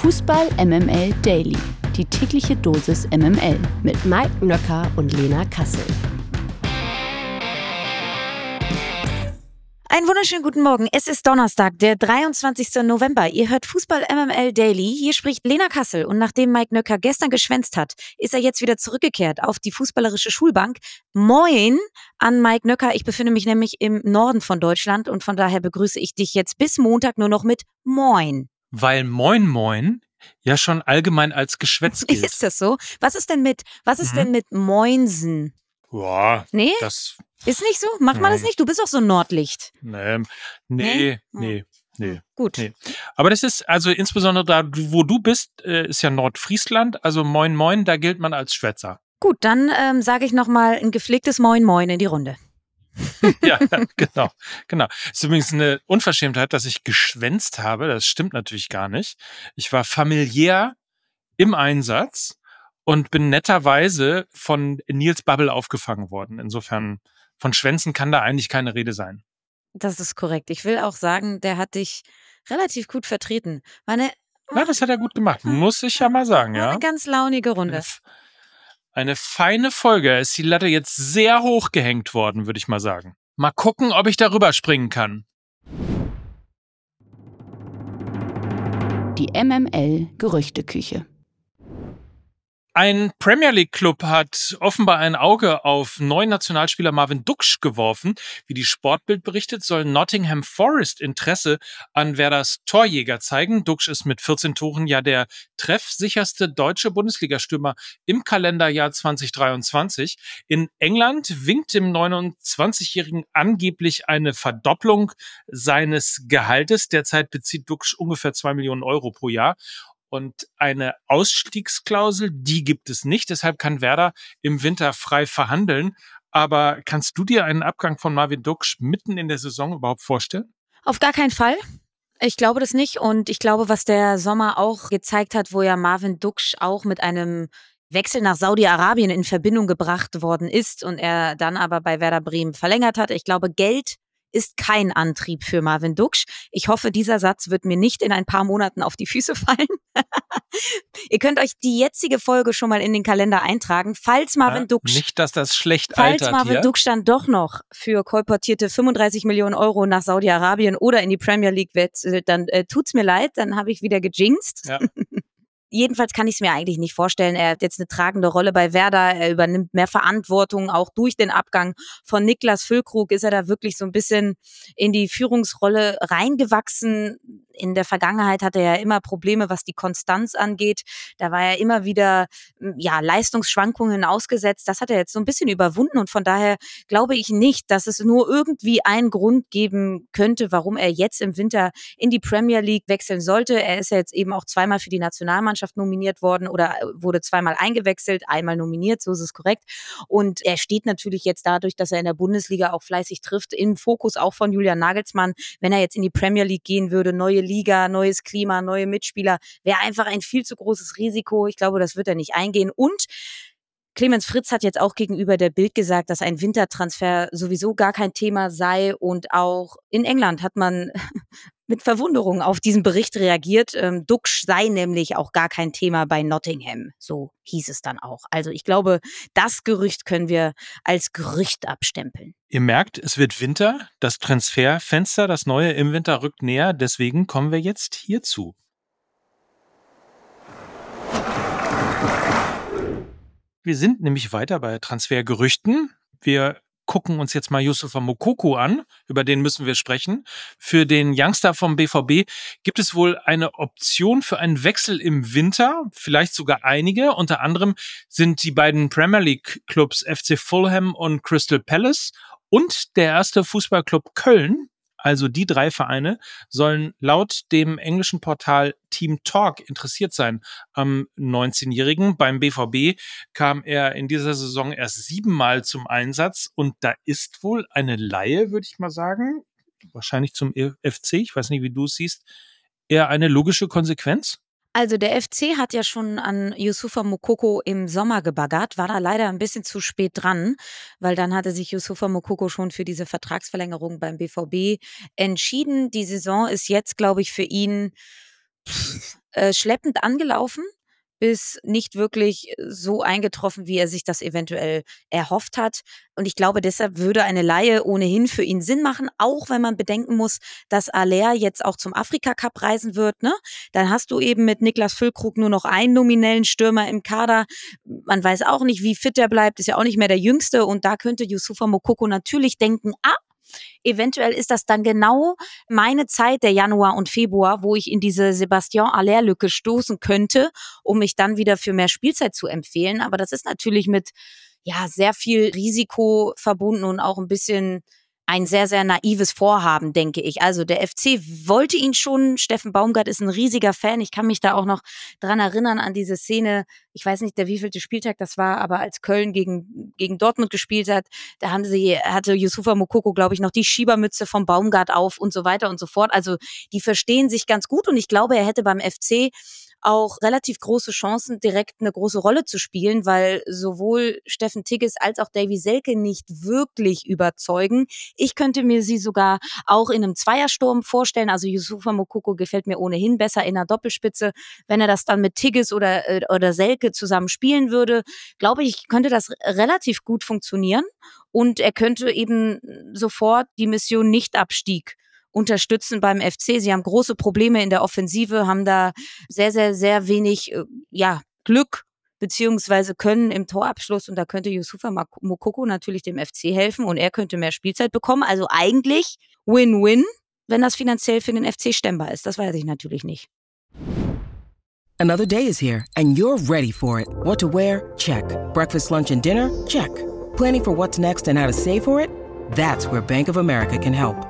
Fußball MML Daily. Die tägliche Dosis MML mit Mike Nöcker und Lena Kassel. Einen wunderschönen guten Morgen. Es ist Donnerstag, der 23. November. Ihr hört Fußball MML Daily. Hier spricht Lena Kassel. Und nachdem Mike Nöcker gestern geschwänzt hat, ist er jetzt wieder zurückgekehrt auf die fußballerische Schulbank. Moin an Mike Nöcker. Ich befinde mich nämlich im Norden von Deutschland und von daher begrüße ich dich jetzt bis Montag nur noch mit Moin. Weil Moin Moin ja schon allgemein als Geschwätz gilt. Ist das so? Was ist denn mit, was ist mhm. denn mit Moinsen? Ja, nee? das ist nicht so? Macht man das nicht? Du bist auch so ein Nordlicht. Nee, nee, nee. Nee. Hm, gut. Nee. Aber das ist also insbesondere da, wo du bist, äh, ist ja Nordfriesland. Also Moin Moin, da gilt man als Schwätzer. Gut, dann ähm, sage ich nochmal ein gepflegtes Moin Moin in die Runde. ja, genau, genau. Ist übrigens eine Unverschämtheit, dass ich geschwänzt habe. Das stimmt natürlich gar nicht. Ich war familiär im Einsatz und bin netterweise von Nils Bubble aufgefangen worden. Insofern von Schwänzen kann da eigentlich keine Rede sein. Das ist korrekt. Ich will auch sagen, der hat dich relativ gut vertreten. War eine, ja, das hat er gut gemacht, muss ich ja mal sagen, ja. Eine ganz launige Runde. Eine, eine feine Folge. Ist die Latte jetzt sehr hoch gehängt worden, würde ich mal sagen. Mal gucken, ob ich darüber springen kann. Die MML Gerüchteküche. Ein Premier League Club hat offenbar ein Auge auf neuen Nationalspieler Marvin Duksch geworfen. Wie die Sportbild berichtet, soll Nottingham Forest Interesse an Werders Torjäger zeigen. Duksch ist mit 14 Toren ja der treffsicherste deutsche Bundesligastürmer im Kalenderjahr 2023. In England winkt dem 29-Jährigen angeblich eine Verdopplung seines Gehaltes. Derzeit bezieht Duksch ungefähr zwei Millionen Euro pro Jahr. Und eine Ausstiegsklausel, die gibt es nicht. Deshalb kann Werder im Winter frei verhandeln. Aber kannst du dir einen Abgang von Marvin Duksch mitten in der Saison überhaupt vorstellen? Auf gar keinen Fall. Ich glaube das nicht. Und ich glaube, was der Sommer auch gezeigt hat, wo ja Marvin Duksch auch mit einem Wechsel nach Saudi-Arabien in Verbindung gebracht worden ist und er dann aber bei Werder Bremen verlängert hat. Ich glaube, Geld ist kein Antrieb für Marvin Duksch. Ich hoffe, dieser Satz wird mir nicht in ein paar Monaten auf die Füße fallen. Ihr könnt euch die jetzige Folge schon mal in den Kalender eintragen, falls Marvin ja, Duksch. Nicht, dass das schlecht falls altert Marvin hier. Duksch dann doch noch für kolportierte 35 Millionen Euro nach Saudi-Arabien oder in die Premier League wechselt, dann äh, tut's mir leid, dann habe ich wieder gejinxt. Ja. Jedenfalls kann ich es mir eigentlich nicht vorstellen. Er hat jetzt eine tragende Rolle bei Werder. Er übernimmt mehr Verantwortung. Auch durch den Abgang von Niklas Füllkrug ist er da wirklich so ein bisschen in die Führungsrolle reingewachsen in der Vergangenheit hatte er ja immer Probleme, was die Konstanz angeht. Da war er immer wieder hm, ja, Leistungsschwankungen ausgesetzt. Das hat er jetzt so ein bisschen überwunden und von daher glaube ich nicht, dass es nur irgendwie einen Grund geben könnte, warum er jetzt im Winter in die Premier League wechseln sollte. Er ist ja jetzt eben auch zweimal für die Nationalmannschaft nominiert worden oder äh, wurde zweimal eingewechselt, einmal nominiert, so ist es korrekt. Und er steht natürlich jetzt dadurch, dass er in der Bundesliga auch fleißig trifft, im Fokus auch von Julian Nagelsmann. Wenn er jetzt in die Premier League gehen würde, neue Liga, neues Klima, neue Mitspieler, wäre einfach ein viel zu großes Risiko. Ich glaube, das wird er nicht eingehen. Und Clemens Fritz hat jetzt auch gegenüber der Bild gesagt, dass ein Wintertransfer sowieso gar kein Thema sei und auch in England hat man mit Verwunderung auf diesen Bericht reagiert. Ähm, Duxch sei nämlich auch gar kein Thema bei Nottingham. So hieß es dann auch. Also ich glaube, das Gerücht können wir als Gerücht abstempeln. Ihr merkt, es wird Winter. Das Transferfenster, das neue im Winter rückt näher. Deswegen kommen wir jetzt hierzu. Wir sind nämlich weiter bei Transfergerüchten. Wir gucken uns jetzt mal Yusufa Mokoko an, über den müssen wir sprechen. Für den Youngster vom BVB gibt es wohl eine Option für einen Wechsel im Winter, vielleicht sogar einige. Unter anderem sind die beiden Premier League Clubs FC Fulham und Crystal Palace und der erste Fußballclub Köln also die drei Vereine sollen laut dem englischen Portal Team Talk interessiert sein am 19-Jährigen. Beim BVB kam er in dieser Saison erst siebenmal zum Einsatz und da ist wohl eine Laie, würde ich mal sagen, wahrscheinlich zum FC, ich weiß nicht, wie du es siehst, eher eine logische Konsequenz. Also der FC hat ja schon an Yusufa Mokoko im Sommer gebaggert, war da leider ein bisschen zu spät dran, weil dann hatte sich Yusufa Mokoko schon für diese Vertragsverlängerung beim BVB entschieden. Die Saison ist jetzt, glaube ich, für ihn äh, schleppend angelaufen bis nicht wirklich so eingetroffen, wie er sich das eventuell erhofft hat. Und ich glaube, deshalb würde eine Laie ohnehin für ihn Sinn machen, auch wenn man bedenken muss, dass Aller jetzt auch zum Afrika Cup reisen wird. Ne? Dann hast du eben mit Niklas Füllkrug nur noch einen nominellen Stürmer im Kader. Man weiß auch nicht, wie fit er bleibt, ist ja auch nicht mehr der Jüngste. Und da könnte Yusufa Mokoko natürlich denken, ah, Eventuell ist das dann genau meine Zeit, der Januar und Februar, wo ich in diese Sebastian Aller-Lücke stoßen könnte, um mich dann wieder für mehr Spielzeit zu empfehlen. Aber das ist natürlich mit ja sehr viel Risiko verbunden und auch ein bisschen ein sehr, sehr naives Vorhaben, denke ich. Also der FC wollte ihn schon. Steffen Baumgart ist ein riesiger Fan. Ich kann mich da auch noch dran erinnern an diese Szene. Ich weiß nicht, der wievielte Spieltag das war, aber als Köln gegen, gegen Dortmund gespielt hat, da haben sie, hatte Yusufa Mokoko, glaube ich, noch die Schiebermütze vom Baumgart auf und so weiter und so fort. Also die verstehen sich ganz gut und ich glaube, er hätte beim FC auch relativ große Chancen, direkt eine große Rolle zu spielen, weil sowohl Steffen Tigges als auch Davy Selke nicht wirklich überzeugen. Ich könnte mir sie sogar auch in einem Zweiersturm vorstellen. Also Yusufa Mokoko gefällt mir ohnehin besser in einer Doppelspitze. Wenn er das dann mit Tigges oder, äh, oder Selke zusammen spielen würde, glaube ich, könnte das relativ gut funktionieren. Und er könnte eben sofort die Mission Nicht-Abstieg unterstützen beim FC. Sie haben große Probleme in der Offensive, haben da sehr, sehr, sehr wenig äh, ja, Glück beziehungsweise können im Torabschluss und da könnte Yusufa Mokoko natürlich dem FC helfen und er könnte mehr Spielzeit bekommen. Also eigentlich Win-Win, wenn das finanziell für den FC stemmbar ist. Das weiß ich natürlich nicht. Another day is here and you're ready for it. What to wear? Check. Breakfast, lunch and dinner? Check. Planning for what's next and how to save for it? That's where Bank of America can help.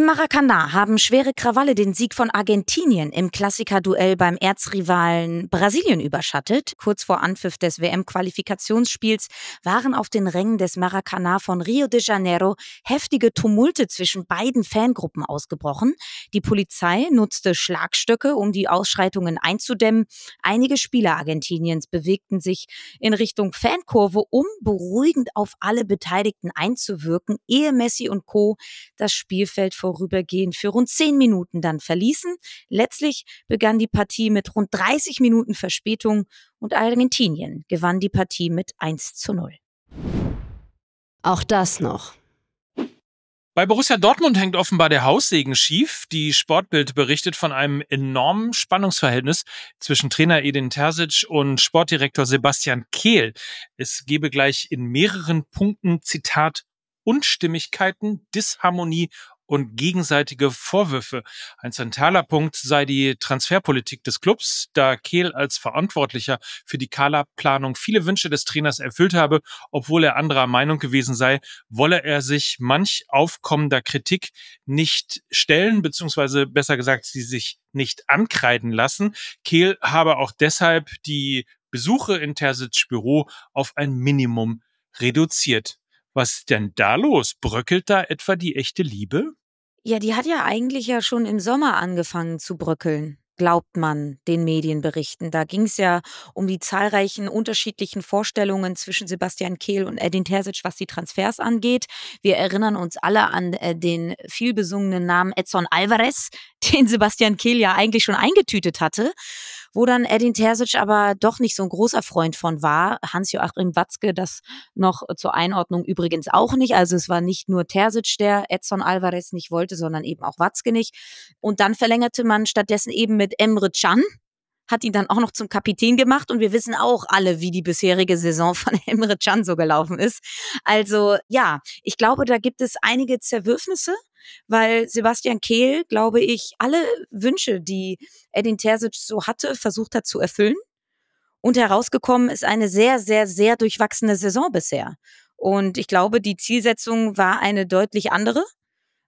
Im Maracanã haben schwere Krawalle den Sieg von Argentinien im Klassikerduell beim Erzrivalen Brasilien überschattet. Kurz vor Anpfiff des WM-Qualifikationsspiels waren auf den Rängen des Maracanã von Rio de Janeiro heftige Tumulte zwischen beiden Fangruppen ausgebrochen. Die Polizei nutzte Schlagstöcke, um die Ausschreitungen einzudämmen. Einige Spieler Argentiniens bewegten sich in Richtung Fankurve, um beruhigend auf alle Beteiligten einzuwirken, ehe Messi und Co. das Spielfeld vorübergehend für rund zehn Minuten dann verließen. Letztlich begann die Partie mit rund 30 Minuten Verspätung und Argentinien gewann die Partie mit 1 zu 0. Auch das noch. Bei Borussia Dortmund hängt offenbar der Haussegen schief. Die Sportbild berichtet von einem enormen Spannungsverhältnis zwischen Trainer Edin Terzic und Sportdirektor Sebastian Kehl. Es gebe gleich in mehreren Punkten, Zitat, Unstimmigkeiten, Disharmonie und gegenseitige Vorwürfe. Ein zentraler Punkt sei die Transferpolitik des Clubs, da Kehl als Verantwortlicher für die Kala-Planung viele Wünsche des Trainers erfüllt habe, obwohl er anderer Meinung gewesen sei, wolle er sich manch aufkommender Kritik nicht stellen, beziehungsweise besser gesagt, sie sich nicht ankreiden lassen. Kehl habe auch deshalb die Besuche in Tersits Büro auf ein Minimum reduziert. Was ist denn da los? Bröckelt da etwa die echte Liebe? Ja, die hat ja eigentlich ja schon im Sommer angefangen zu bröckeln, glaubt man den Medienberichten. Da ging es ja um die zahlreichen unterschiedlichen Vorstellungen zwischen Sebastian Kehl und Edin Terzic, was die Transfers angeht. Wir erinnern uns alle an äh, den vielbesungenen Namen Edson Alvarez, den Sebastian Kehl ja eigentlich schon eingetütet hatte wo dann Edin Terzic aber doch nicht so ein großer Freund von war. Hans-Joachim Watzke das noch zur Einordnung übrigens auch nicht. Also es war nicht nur Terzic, der Edson Alvarez nicht wollte, sondern eben auch Watzke nicht. Und dann verlängerte man stattdessen eben mit Emre Can, hat ihn dann auch noch zum Kapitän gemacht und wir wissen auch alle, wie die bisherige Saison von Emre Can so gelaufen ist. Also ja, ich glaube, da gibt es einige Zerwürfnisse weil Sebastian Kehl, glaube ich, alle Wünsche, die Edin Terzic so hatte, versucht hat zu erfüllen. Und herausgekommen ist eine sehr, sehr, sehr durchwachsene Saison bisher. Und ich glaube, die Zielsetzung war eine deutlich andere.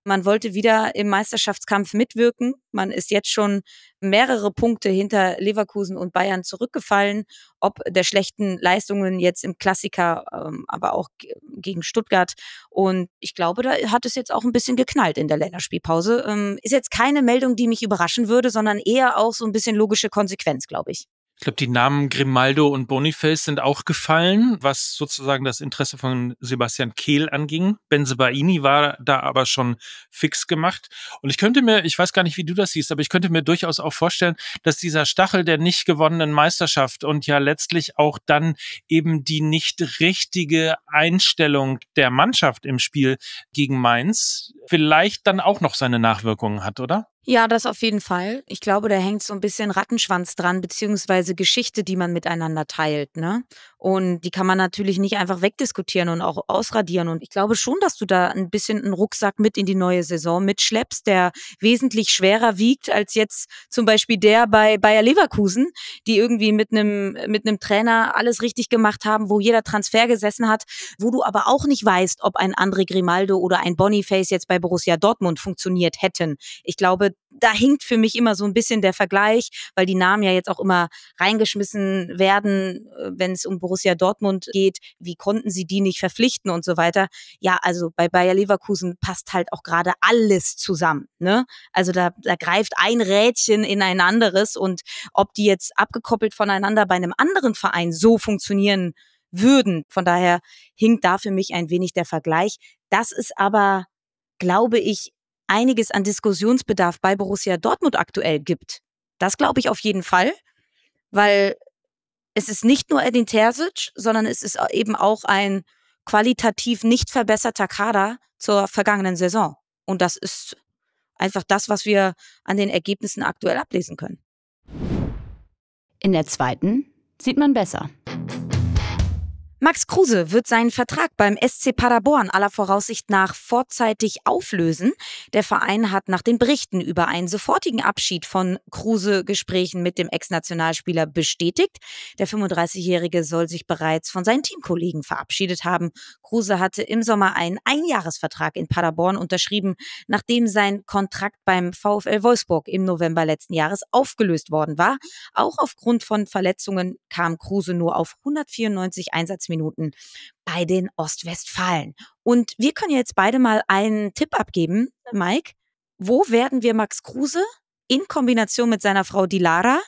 Man wollte wieder im Meisterschaftskampf mitwirken. Man ist jetzt schon mehrere Punkte hinter Leverkusen und Bayern zurückgefallen. Ob der schlechten Leistungen jetzt im Klassiker, ähm, aber auch gegen Stuttgart. Und ich glaube, da hat es jetzt auch ein bisschen geknallt in der Länderspielpause. Ähm, ist jetzt keine Meldung, die mich überraschen würde, sondern eher auch so ein bisschen logische Konsequenz, glaube ich. Ich glaube, die Namen Grimaldo und Boniface sind auch gefallen, was sozusagen das Interesse von Sebastian Kehl anging. Benzebaini war da aber schon fix gemacht. Und ich könnte mir, ich weiß gar nicht, wie du das siehst, aber ich könnte mir durchaus auch vorstellen, dass dieser Stachel der nicht gewonnenen Meisterschaft und ja letztlich auch dann eben die nicht richtige Einstellung der Mannschaft im Spiel gegen Mainz vielleicht dann auch noch seine Nachwirkungen hat, oder? Ja, das auf jeden Fall. Ich glaube, da hängt so ein bisschen Rattenschwanz dran, beziehungsweise Geschichte, die man miteinander teilt, ne? Und die kann man natürlich nicht einfach wegdiskutieren und auch ausradieren. Und ich glaube schon, dass du da ein bisschen einen Rucksack mit in die neue Saison mitschleppst, der wesentlich schwerer wiegt als jetzt zum Beispiel der bei Bayer Leverkusen, die irgendwie mit einem, mit einem Trainer alles richtig gemacht haben, wo jeder Transfer gesessen hat, wo du aber auch nicht weißt, ob ein André Grimaldo oder ein Boniface jetzt bei Borussia Dortmund funktioniert hätten. Ich glaube, da hinkt für mich immer so ein bisschen der Vergleich, weil die Namen ja jetzt auch immer reingeschmissen werden, äh, wenn es um Borussia Dortmund geht. Wie konnten sie die nicht verpflichten und so weiter? Ja, also bei Bayer Leverkusen passt halt auch gerade alles zusammen. Ne? Also da, da greift ein Rädchen in ein anderes und ob die jetzt abgekoppelt voneinander bei einem anderen Verein so funktionieren würden. Von daher hinkt da für mich ein wenig der Vergleich. Das ist aber, glaube ich, einiges an Diskussionsbedarf bei Borussia Dortmund aktuell gibt. Das glaube ich auf jeden Fall, weil es ist nicht nur Edin Terzic, sondern es ist eben auch ein qualitativ nicht verbesserter Kader zur vergangenen Saison. Und das ist einfach das, was wir an den Ergebnissen aktuell ablesen können. In der zweiten sieht man besser. Max Kruse wird seinen Vertrag beim SC Paderborn aller Voraussicht nach vorzeitig auflösen. Der Verein hat nach den Berichten über einen sofortigen Abschied von Kruse Gesprächen mit dem Ex-Nationalspieler bestätigt. Der 35-Jährige soll sich bereits von seinen Teamkollegen verabschiedet haben. Kruse hatte im Sommer einen Einjahresvertrag in Paderborn unterschrieben, nachdem sein Kontrakt beim VfL Wolfsburg im November letzten Jahres aufgelöst worden war. Auch aufgrund von Verletzungen kam Kruse nur auf 194 Einsatzminuten Minuten bei den Ostwestfalen. Und wir können jetzt beide mal einen Tipp abgeben, Mike. Wo werden wir Max Kruse in Kombination mit seiner Frau Dilara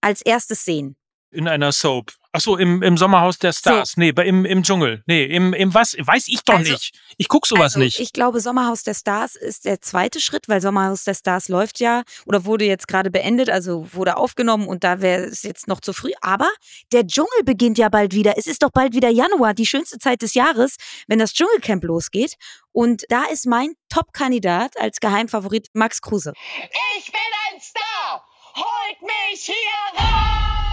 als erstes sehen? In einer Soap. Ach so, im, im Sommerhaus der Stars. So. Nee, bei, im, im Dschungel. Nee, im, im was? Weiß ich doch also, nicht. Ich guck sowas also, nicht. Ich glaube, Sommerhaus der Stars ist der zweite Schritt, weil Sommerhaus der Stars läuft ja oder wurde jetzt gerade beendet, also wurde aufgenommen und da wäre es jetzt noch zu früh. Aber der Dschungel beginnt ja bald wieder. Es ist doch bald wieder Januar, die schönste Zeit des Jahres, wenn das Dschungelcamp losgeht. Und da ist mein Top-Kandidat als Geheimfavorit Max Kruse. Ich bin ein Star! Holt mich hier raus!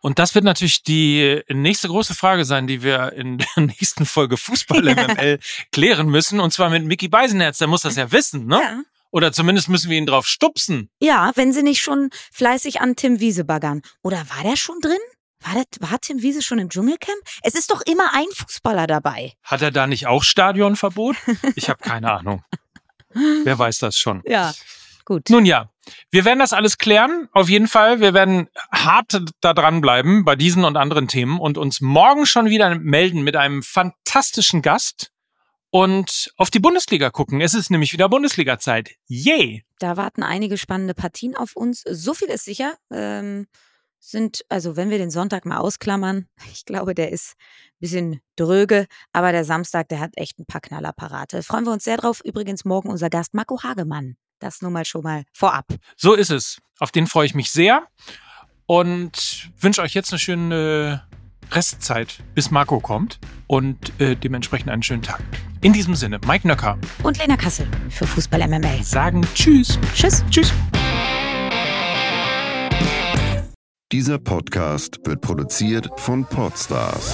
Und das wird natürlich die nächste große Frage sein, die wir in der nächsten Folge Fußball MML klären müssen. Und zwar mit Mickey Beisenherz, der muss das ja wissen, ne? Ja. Oder zumindest müssen wir ihn drauf stupsen. Ja, wenn sie nicht schon fleißig an Tim Wiese baggern. Oder war der schon drin? War, das, war Tim Wiese schon im Dschungelcamp? Es ist doch immer ein Fußballer dabei. Hat er da nicht auch Stadionverbot? Ich habe keine Ahnung. Wer weiß das schon? Ja. Gut. Nun ja, wir werden das alles klären. Auf jeden Fall. Wir werden hart da dranbleiben bei diesen und anderen Themen und uns morgen schon wieder melden mit einem fantastischen Gast und auf die Bundesliga gucken. Es ist nämlich wieder Bundesliga-Zeit. Yay! Da warten einige spannende Partien auf uns. So viel ist sicher. Ähm, sind, also wenn wir den Sonntag mal ausklammern, ich glaube, der ist ein bisschen dröge, aber der Samstag, der hat echt ein paar Knallerparate. Freuen wir uns sehr drauf. Übrigens morgen unser Gast Marco Hagemann. Das nur mal schon mal vorab. So ist es. Auf den freue ich mich sehr und wünsche euch jetzt eine schöne Restzeit, bis Marco kommt und äh, dementsprechend einen schönen Tag. In diesem Sinne, Mike Nöcker und Lena Kassel für Fußball MML sagen Tschüss. Tschüss. Tschüss. Dieser Podcast wird produziert von Podstars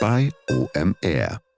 bei OMR.